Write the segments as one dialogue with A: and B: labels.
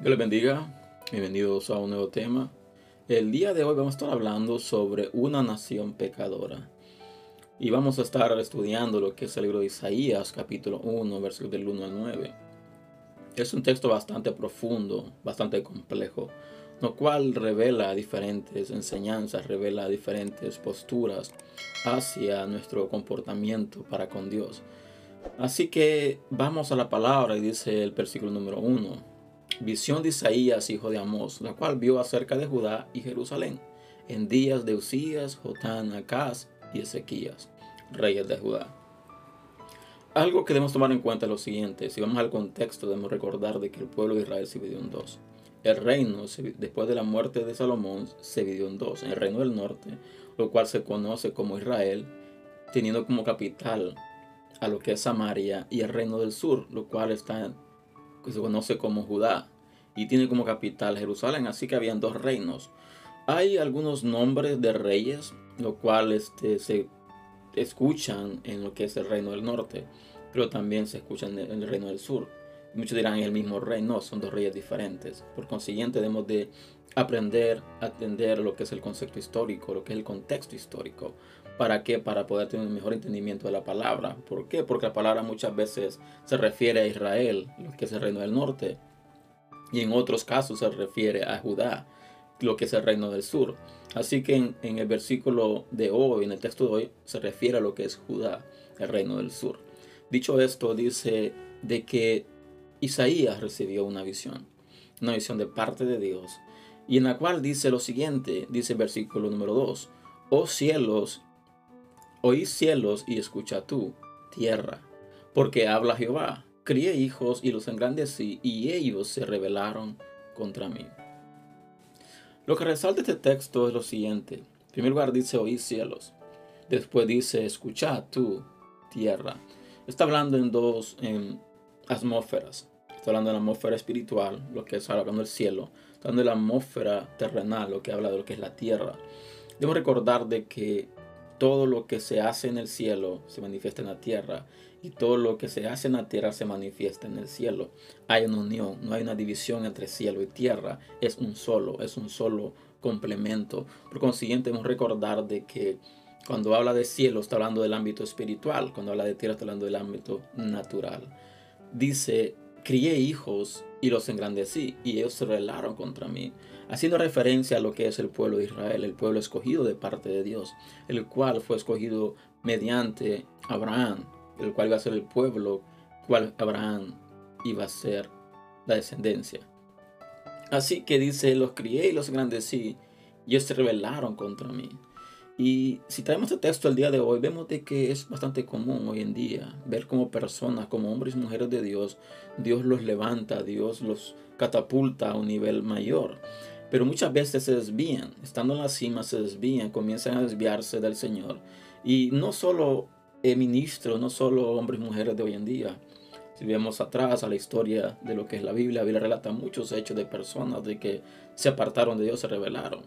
A: Dios les bendiga, bienvenidos a un nuevo tema. El día de hoy vamos a estar hablando sobre una nación pecadora. Y vamos a estar estudiando lo que es el libro de Isaías, capítulo 1, versículos del 1 al 9. Es un texto bastante profundo, bastante complejo, lo cual revela diferentes enseñanzas, revela diferentes posturas hacia nuestro comportamiento para con Dios. Así que vamos a la palabra y dice el versículo número 1 visión de Isaías, hijo de Amós, la cual vio acerca de Judá y Jerusalén, en días de Usías, Jotán, Acaz y Ezequías, reyes de Judá. Algo que debemos tomar en cuenta es lo siguiente, si vamos al contexto debemos recordar de que el pueblo de Israel se dividió en dos. El reino, después de la muerte de Salomón, se dividió en dos. El reino del norte, lo cual se conoce como Israel, teniendo como capital a lo que es Samaria, y el reino del sur, lo cual está que se conoce como Judá, y tiene como capital Jerusalén, así que habían dos reinos. Hay algunos nombres de reyes, lo cual este, se escuchan en lo que es el reino del norte, pero también se escuchan en el reino del sur. Muchos dirán el mismo rey, no, son dos reyes diferentes. Por consiguiente, debemos de aprender a entender lo que es el concepto histórico, lo que es el contexto histórico. ¿Para qué? Para poder tener un mejor entendimiento de la palabra. ¿Por qué? Porque la palabra muchas veces se refiere a Israel, lo que es el reino del norte, y en otros casos se refiere a Judá, lo que es el reino del sur. Así que en, el versículo de hoy, en el texto de hoy, se refiere a lo que es Judá, el reino del sur. Dicho esto, dice de que Isaías recibió una visión, una visión de parte de Dios, y en la cual dice lo siguiente, dice el versículo número 2, oh cielos, oí cielos y escucha tú, tierra, porque habla Jehová, crié hijos y los engrandecí, y ellos se rebelaron contra mí. Lo que resalta este texto es lo siguiente. En primer lugar dice oí cielos. Después dice escucha tú, tierra. Está hablando en dos atmósferas. Está hablando de la atmósfera espiritual, lo que es hablando del cielo. Está hablando de la atmósfera terrenal, lo que habla de lo que es la tierra. Debemos recordar de que todo lo que se hace en el cielo se manifiesta en la tierra y todo lo que se hace en la tierra se manifiesta en el cielo. Hay una unión, no hay una división entre cielo y tierra, es un solo, es un solo complemento. Por consiguiente, debemos recordar de que cuando habla de cielo está hablando del ámbito espiritual, cuando habla de tierra está hablando del ámbito natural. Dice crié hijos y los engrandecí, y ellos se rebelaron contra mí, haciendo referencia a lo que es el pueblo de Israel, el pueblo escogido de parte de Dios, el cual fue escogido mediante Abraham, el cual iba a ser el pueblo, cual Abraham iba a ser la descendencia. Así que dice, los crié y los engrandecí, y ellos se rebelaron contra mí. Y si traemos este texto el día de hoy, vemos de que es bastante común hoy en día ver como personas, como hombres y mujeres de Dios, Dios los levanta, Dios los catapulta a un nivel mayor. Pero muchas veces se desvían, estando en la cima se desvían, comienzan a desviarse del Señor. Y no solo ministros, no solo hombres y mujeres de hoy en día. Si vemos atrás a la historia de lo que es la Biblia, la Biblia relata muchos hechos de personas de que se apartaron de Dios, se rebelaron.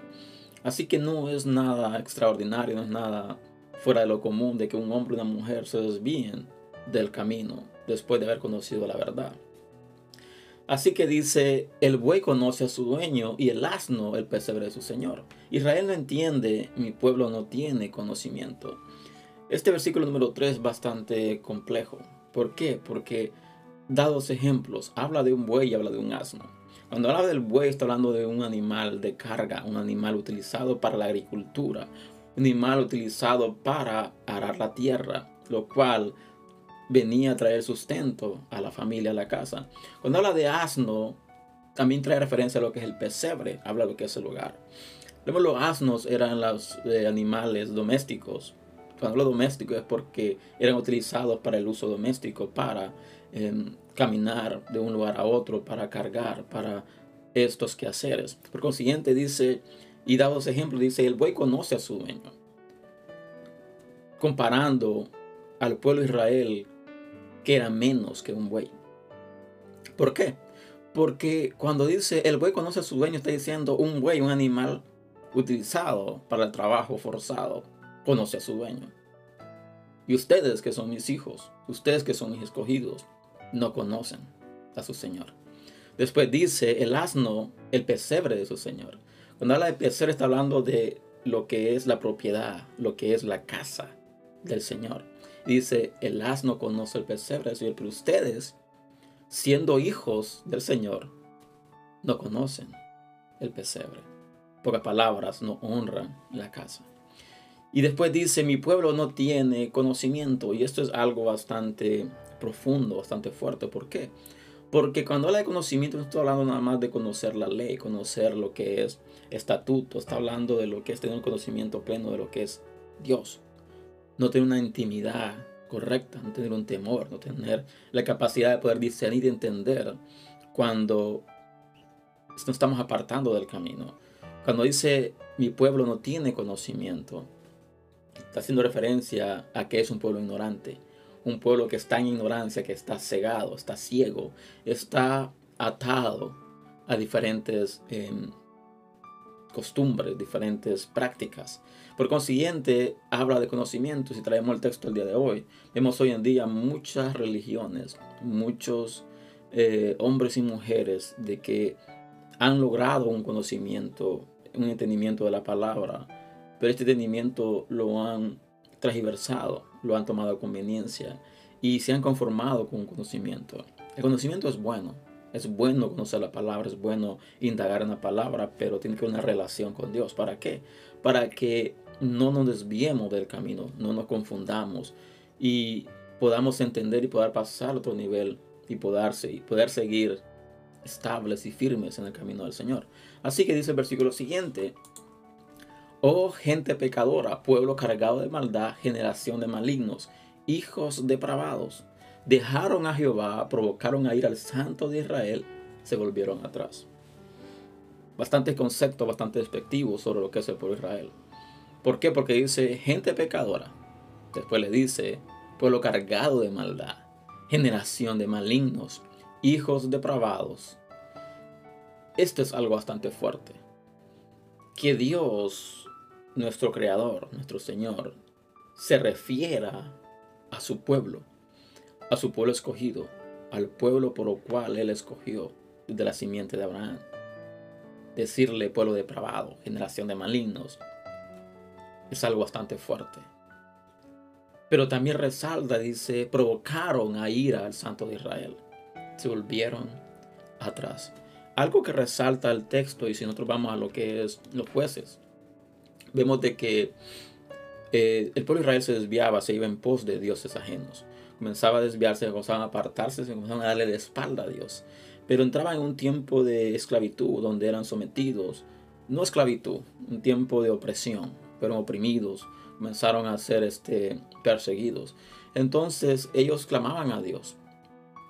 A: Así que no es nada extraordinario, no es nada fuera de lo común de que un hombre y una mujer se desvíen del camino después de haber conocido la verdad. Así que dice, el buey conoce a su dueño y el asno el pesebre de su señor. Israel no entiende, mi pueblo no tiene conocimiento. Este versículo número 3 es bastante complejo. ¿Por qué? Porque dados ejemplos, habla de un buey y habla de un asno. Cuando habla del buey está hablando de un animal de carga, un animal utilizado para la agricultura, un animal utilizado para arar la tierra, lo cual venía a traer sustento a la familia, a la casa. Cuando habla de asno, también trae referencia a lo que es el pesebre, habla de lo que es el hogar. Luego los asnos eran los eh, animales domésticos. Cuando hablo doméstico es porque eran utilizados para el uso doméstico, para em, caminar de un lugar a otro, para cargar, para estos quehaceres. Por consiguiente, dice, y dados ejemplos, dice, el buey conoce a su dueño. Comparando al pueblo de Israel, que era menos que un buey. ¿Por qué? Porque cuando dice el buey conoce a su dueño, está diciendo un buey, un animal utilizado para el trabajo forzado, conoce a su dueño. Y ustedes que son mis hijos, ustedes que son mis escogidos, no conocen a su Señor. Después dice el asno, el pesebre de su señor. Cuando habla de pesebre está hablando de lo que es la propiedad, lo que es la casa del Señor. Dice, el asno conoce el pesebre Señor, pero ustedes, siendo hijos del Señor, no conocen el pesebre. Pocas palabras, no honran la casa. Y después dice, mi pueblo no tiene conocimiento. Y esto es algo bastante profundo, bastante fuerte. ¿Por qué? Porque cuando habla de conocimiento no estoy hablando nada más de conocer la ley, conocer lo que es estatuto. Está hablando de lo que es tener un conocimiento pleno de lo que es Dios. No tener una intimidad correcta, no tener un temor, no tener la capacidad de poder discernir y entender cuando nos estamos apartando del camino. Cuando dice mi pueblo no tiene conocimiento, está haciendo referencia a que es un pueblo ignorante. Un pueblo que está en ignorancia, que está cegado, está ciego, está atado a diferentes em, costumbres, diferentes prácticas. Por consiguiente, habla de conocimiento. Si traemos el texto del día de hoy, vemos hoy en día muchas religiones, muchos eh, hombres y mujeres de que han logrado un conocimiento, un entendimiento de la palabra, pero este entendimiento lo han transversado, lo han tomado a conveniencia y se han conformado con un conocimiento. El conocimiento es bueno, es bueno conocer la palabra, es bueno indagar en la palabra, pero tiene que haber una relación con Dios. ¿Para qué? Para que no nos desviemos del camino, no nos confundamos y podamos entender y poder pasar a otro nivel y poder, y poder seguir estables y firmes en el camino del Señor. Así que dice el versículo siguiente, Oh gente pecadora, pueblo cargado de maldad, generación de malignos, hijos depravados, dejaron a Jehová, provocaron a ir al santo de Israel, se volvieron atrás. Bastantes conceptos, bastante despectivos sobre lo que es el pueblo de Israel. ¿Por qué? Porque dice gente pecadora. Después le dice pueblo cargado de maldad, generación de malignos, hijos depravados. Esto es algo bastante fuerte. Que Dios, nuestro Creador, nuestro Señor, se refiera a su pueblo, a su pueblo escogido, al pueblo por lo cual Él escogió de la simiente de Abraham. Decirle pueblo depravado, generación de malignos, es algo bastante fuerte. Pero también resalta, dice, provocaron a ira al Santo de Israel se volvieron atrás. Algo que resalta el texto, y si nosotros vamos a lo que es los jueces, vemos de que eh, el pueblo de Israel se desviaba, se iba en pos de dioses ajenos. Comenzaba a desviarse, comenzaban a apartarse, se comenzaban a darle de espalda a Dios. Pero entraba en un tiempo de esclavitud, donde eran sometidos, no esclavitud, un tiempo de opresión, pero oprimidos, comenzaron a ser este, perseguidos. Entonces ellos clamaban a Dios,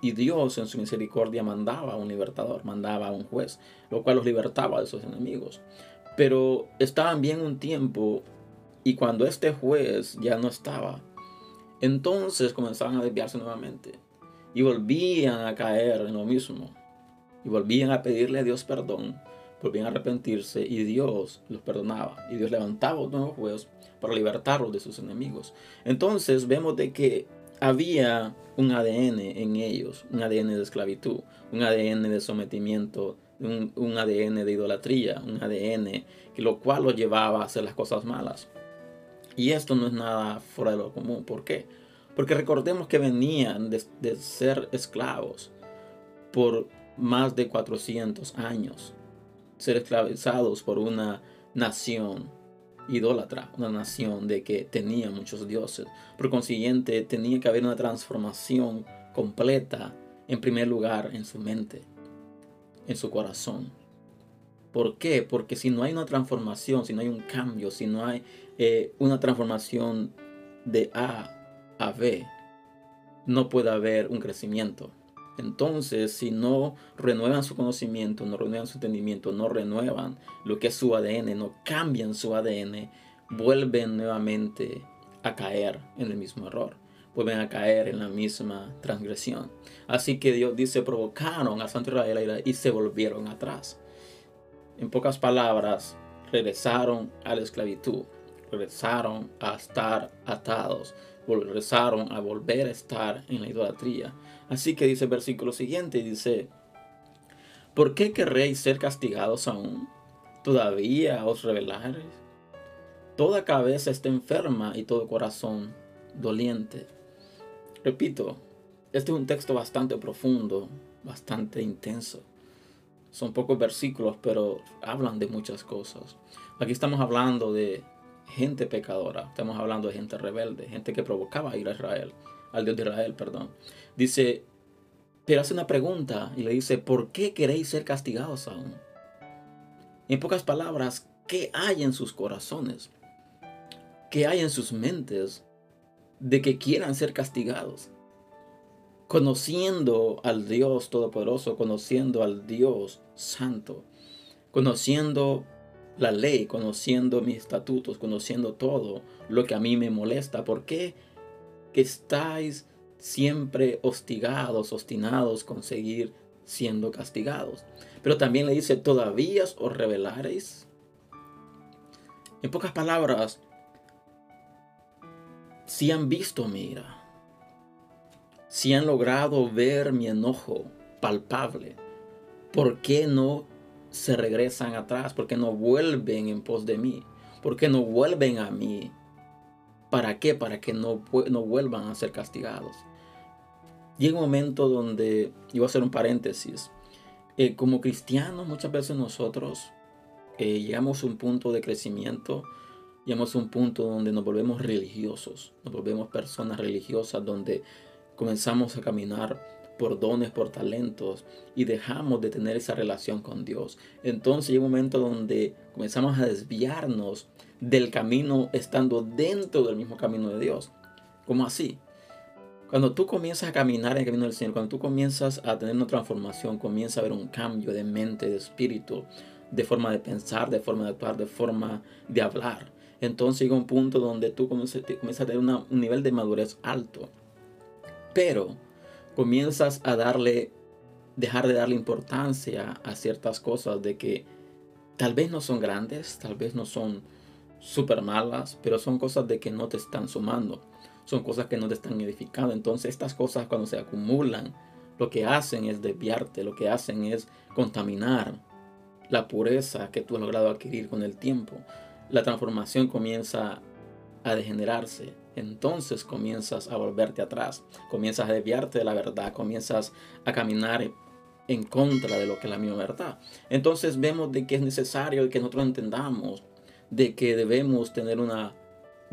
A: y Dios en su misericordia mandaba a un libertador, mandaba a un juez, lo cual los libertaba de sus enemigos. Pero estaban bien un tiempo y cuando este juez ya no estaba, entonces comenzaban a desviarse nuevamente y volvían a caer en lo mismo. Y volvían a pedirle a Dios perdón, volvían a arrepentirse y Dios los perdonaba. Y Dios levantaba un nuevo juez para libertarlos de sus enemigos. Entonces vemos de que había un ADN en ellos, un ADN de esclavitud, un ADN de sometimiento, un, ADN de idolatría, un ADN que lo cual los llevaba a hacer las cosas malas. Y esto no es nada fuera de lo común. ¿Por qué? Porque recordemos que venían de, ser esclavos por más de 400 años, ser esclavizados por una nación idólatra, una nación de que tenía muchos dioses. Por consiguiente, tenía que haber una transformación completa, en primer lugar, en su mente, en su corazón. ¿Por qué? Porque si no hay una transformación, si no hay un cambio, si no hay eh, una transformación de A a B, no puede haber un crecimiento. Entonces, si no renuevan su conocimiento, no renuevan su entendimiento, no renuevan lo que es su ADN, no cambian su ADN, vuelven nuevamente a caer en el mismo error, vuelven a caer en la misma transgresión. Así que Dios dice, provocaron a Santo Israel y se volvieron atrás. En pocas palabras, regresaron a la esclavitud, regresaron a estar atados, regresaron a volver a estar en la idolatría Así que dice el versículo siguiente, dice, ¿Por qué querréis ser castigados aún? ¿Todavía os rebelaréis? Toda cabeza está enferma y todo corazón doliente. Repito, este es un texto bastante profundo, bastante intenso. Son pocos versículos, pero hablan de muchas cosas. Aquí estamos hablando de gente pecadora, estamos hablando de gente rebelde, gente que provocaba ir a Israel, al Dios de Israel, perdón. Dice, pero hace una pregunta y le dice, ¿por qué queréis ser castigados aún? En pocas palabras, ¿qué hay en sus corazones? ¿Qué hay en sus mentes de que quieran ser castigados? Conociendo al Dios Todopoderoso, conociendo al Dios Santo, conociendo la ley, conociendo mis estatutos, conociendo todo lo que a mí me molesta. ¿Por qué que estáis siempre hostigados, obstinados con seguir siendo castigados? Pero también le dice, ¿todavía os revelaréis? En pocas palabras, si han visto mi ira, si han logrado ver mi enojo palpable, ¿por qué no se regresan atrás? ¿Por qué no vuelven en pos de mí? ¿Por qué no vuelven a mí? ¿Para qué? Para que no, no vuelvan a ser castigados. Llega un momento donde, y voy a hacer un paréntesis, eh, como cristianos muchas veces nosotros eh, llegamos a un punto de crecimiento, llegamos a un punto donde nos volvemos religiosos, nos volvemos personas religiosas, donde comenzamos a caminar por dones, por talentos y dejamos de tener esa relación con Dios. Entonces llega un momento donde comenzamos a desviarnos del camino estando dentro del mismo camino de Dios. ¿Cómo así? Cuando tú comienzas a caminar en el camino del Señor, cuando tú comienzas a tener una transformación, comienza a haber un cambio de mente, de espíritu, de forma de pensar, de forma de actuar, de forma de hablar. Entonces llega un punto donde tú comienzas, a tener un nivel de madurez alto. Pero comienzas a darle, dejar de darle importancia a ciertas cosas de que tal vez no son grandes, tal vez no son súper malas, pero son cosas de que no te están sumando, son cosas que no te están edificando. Entonces estas cosas cuando se acumulan, lo que hacen es desviarte, lo que hacen es contaminar la pureza que tú has logrado adquirir con el tiempo. La transformación comienza a degenerarse entonces comienzas a volverte atrás, comienzas a desviarte de la verdad, comienzas a caminar en contra de lo que es la misma verdad. Entonces vemos de que es necesario que nosotros entendamos de que debemos tener un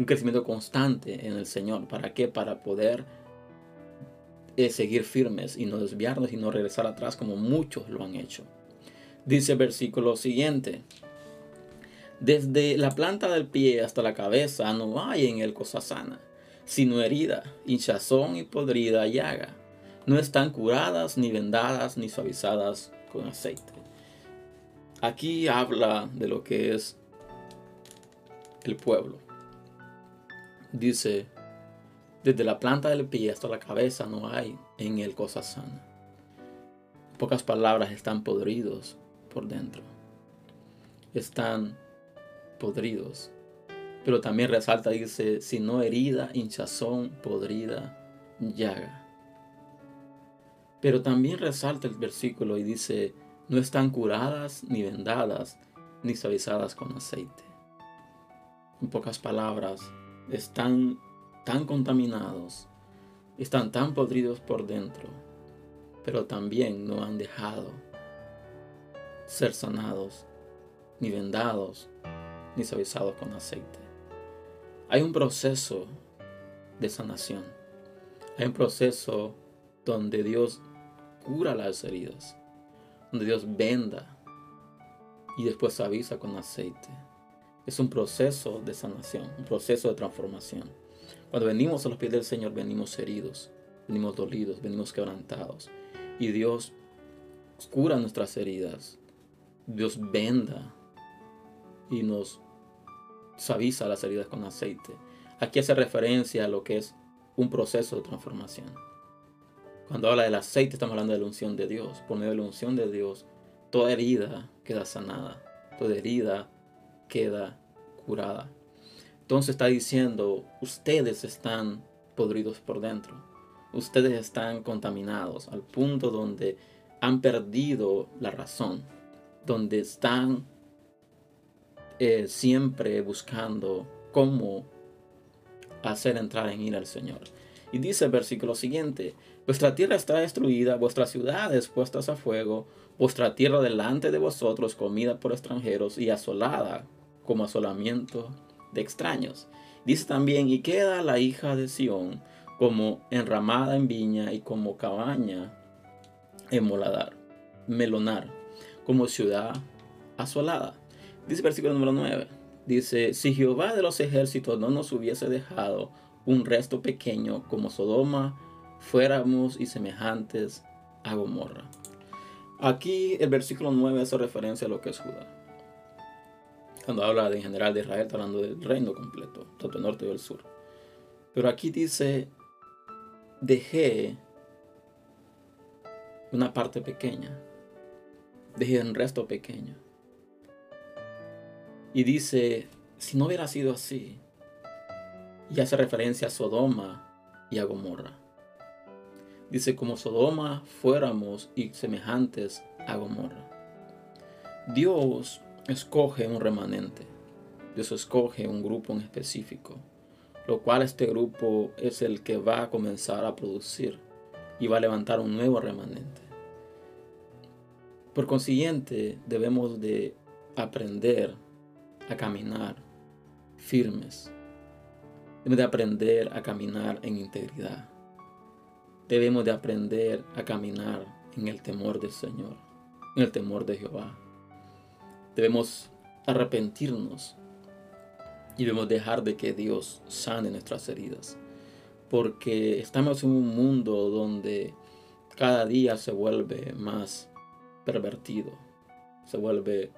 A: crecimiento constante en el Señor. ¿Para qué? Para poder eh, seguir firmes y no desviarnos y no regresar atrás como muchos lo han hecho. Dice el versículo siguiente. Desde la planta del pie hasta la cabeza no hay en él cosa sana, sino herida, hinchazón y podrida llaga. No están curadas, ni vendadas, ni suavizadas con aceite. Aquí habla de lo que es el pueblo. Dice, desde la planta del pie hasta la cabeza no hay en él cosa sana. pocas palabras, están podridos por dentro. Están podridos. Pero también resalta, dice, si no herida, hinchazón, podrida, llaga. Pero también resalta el versículo y dice, no están curadas, ni vendadas, ni suavizadas con aceite. En pocas palabras, están tan contaminados, están tan podridos por dentro, pero también no han dejado ser sanados, ni vendados, ni suavizados con aceite. Hay un proceso de sanación. Hay un proceso donde Dios cura las heridas, donde Dios venda y después avisa con aceite. Es un proceso de sanación, un proceso de transformación. Cuando venimos a los pies del Señor, venimos heridos, venimos dolidos, venimos quebrantados. Y Dios cura nuestras heridas. Dios venda y nos suaviza las heridas con aceite. Aquí hace referencia a lo que es un proceso de transformación. Cuando habla del aceite estamos hablando de la unción de Dios. Por medio de la unción de Dios, toda herida queda sanada, toda herida queda curada. Entonces está diciendo, ustedes están podridos por dentro. Ustedes están contaminados al punto donde han perdido la razón, donde están eh, siempre buscando cómo hacer entrar en ira al Señor. Y dice el versículo siguiente, vuestra tierra está destruida, vuestras ciudades puestas a fuego, vuestra tierra delante de vosotros comida por extranjeros y asolada como asolamiento de extraños. Dice también, y queda la hija de Sión como enramada en viña y como cabaña en moladar, melonar, como ciudad asolada. Dice versículo número 9. Dice, si Jehová de los ejércitos no nos hubiese dejado un resto pequeño como Sodoma, fuéramos y semejantes a Gomorra. Aquí el versículo 9 hace referencia a lo que es Judá. Cuando habla de en general de Israel, está hablando del reino completo, tanto el norte y el sur. Pero aquí dice, dejé una parte pequeña, dejé un resto pequeño. Y dice, si no hubiera sido así, y hace referencia a Sodoma y a Gomorra. Dice, como Sodoma fuéramos y semejantes a Gomorra. Dios escoge un remanente. Dios escoge un grupo en específico, lo cual este grupo es el que va a comenzar a producir y va a levantar un nuevo remanente. Por consiguiente, debemos de aprender a caminar firmes. Debemos de aprender a caminar en integridad. Debemos de aprender a caminar en el temor del Señor, en el temor de Jehová. Debemos arrepentirnos y debemos dejar de que Dios sane nuestras heridas. Porque estamos en un mundo donde cada día se vuelve más pervertido, se vuelve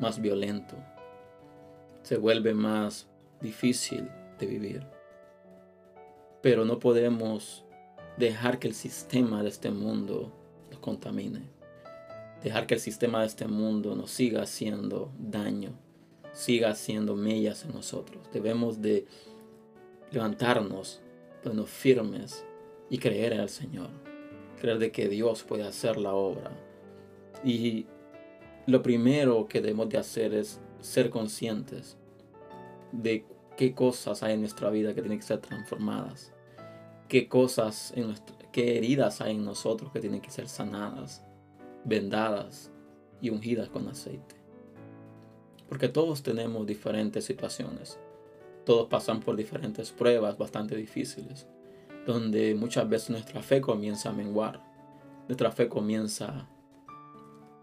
A: más violento, se vuelve más difícil de vivir. Pero no podemos dejar que el sistema de este mundo nos contamine. Dejar que el sistema de este mundo nos siga haciendo daño, siga haciendo mellas en nosotros. Debemos de levantarnos, ponernos firmes y creer en el Señor. Creer de que Dios puede hacer la obra. Y lo primero que debemos de hacer es ser conscientes de qué cosas hay en nuestra vida que tienen que ser transformadas, qué cosas, en qué heridas hay en nosotros que tienen que ser sanadas, vendadas y ungidas con aceite. Porque todos tenemos diferentes situaciones, todos pasan por diferentes pruebas bastante difíciles, donde muchas veces nuestra fe comienza a menguar, nuestra fe comienza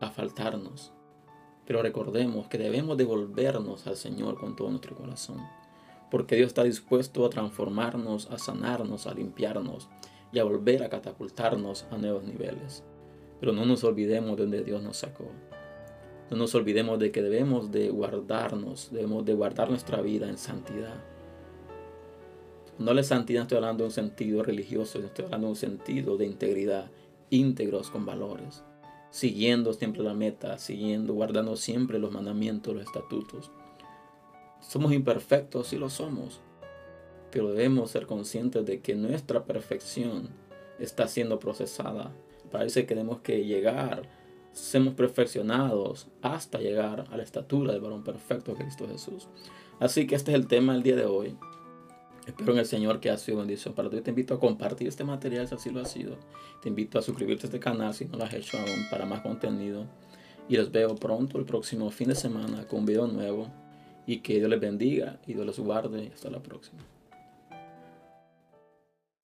A: a faltarnos pero recordemos que debemos devolvernos al Señor con todo nuestro corazón. Porque Dios está dispuesto a transformarnos, a sanarnos, a limpiarnos y a volver a catapultarnos a nuevos niveles. Pero no nos olvidemos de donde Dios nos sacó. No nos olvidemos de que debemos de guardarnos, debemos de guardar nuestra vida en santidad. No la santidad estoy hablando de un sentido religioso, estoy hablando de un sentido de integridad, íntegros con valores siguiendo siempre la meta, siguiendo, guardando siempre los mandamientos, los estatutos. Somos imperfectos, sí lo somos, pero debemos ser conscientes de que nuestra perfección está siendo procesada. Parece que tenemos que llegar, somos perfeccionados hasta llegar a la estatura del varón perfecto Cristo Jesús. Así que este es el tema del día de hoy. Espero en el Señor que ha sido bendición para ti. Te invito a compartir este material si así lo ha sido. Te invito a suscribirte a este canal si no lo has hecho aún para más contenido. Y los veo pronto el próximo fin de semana con un video nuevo. Y que Dios les bendiga y Dios los guarde. Hasta la próxima.